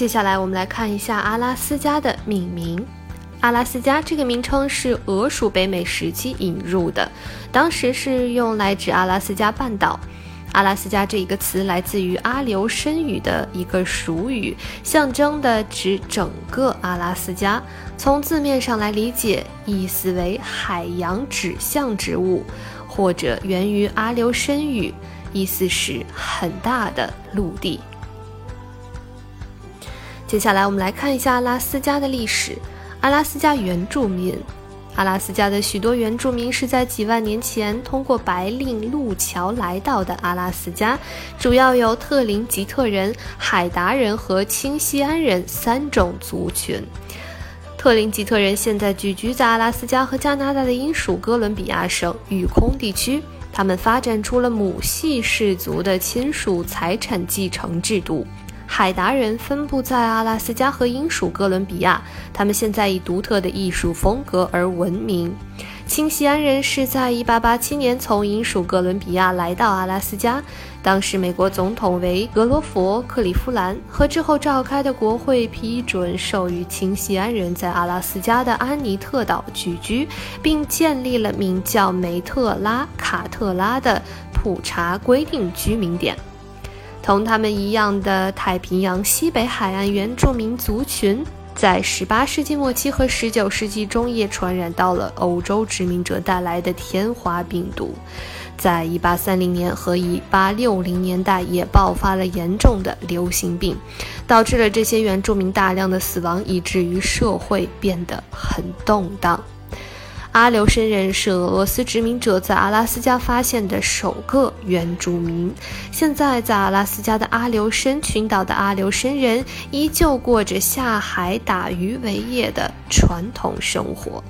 接下来我们来看一下阿拉斯加的命名。阿拉斯加这个名称是俄属北美时期引入的，当时是用来指阿拉斯加半岛。阿拉斯加这一个词来自于阿留申语的一个属语，象征的指整个阿拉斯加。从字面上来理解，意思为海洋指向植物，或者源于阿留申语，意思是很大的陆地。接下来我们来看一下阿拉斯加的历史。阿拉斯加原住民，阿拉斯加的许多原住民是在几万年前通过白令路桥来到的阿拉斯加，主要有特林吉特人、海达人和清西安人三种族群。特林吉特人现在聚居在阿拉斯加和加拿大的英属哥伦比亚省育空地区，他们发展出了母系氏族的亲属财产继承制度。海达人分布在阿拉斯加和英属哥伦比亚，他们现在以独特的艺术风格而闻名。清西安人是在1887年从英属哥伦比亚来到阿拉斯加，当时美国总统为格罗佛·克利夫兰，和之后召开的国会批准授予清西安人在阿拉斯加的安妮特岛聚居，并建立了名叫梅特拉卡特拉的普查规定居民点。同他们一样的太平洋西北海岸原住民族群，在18世纪末期和19世纪中叶传染到了欧洲殖民者带来的天花病毒，在1830年和1860年代也爆发了严重的流行病，导致了这些原住民大量的死亡，以至于社会变得很动荡。阿留申人是俄罗斯殖民者在阿拉斯加发现的首个原住民。现在，在阿拉斯加的阿留申群岛的阿留申人依旧过着下海打鱼为业的传统生活。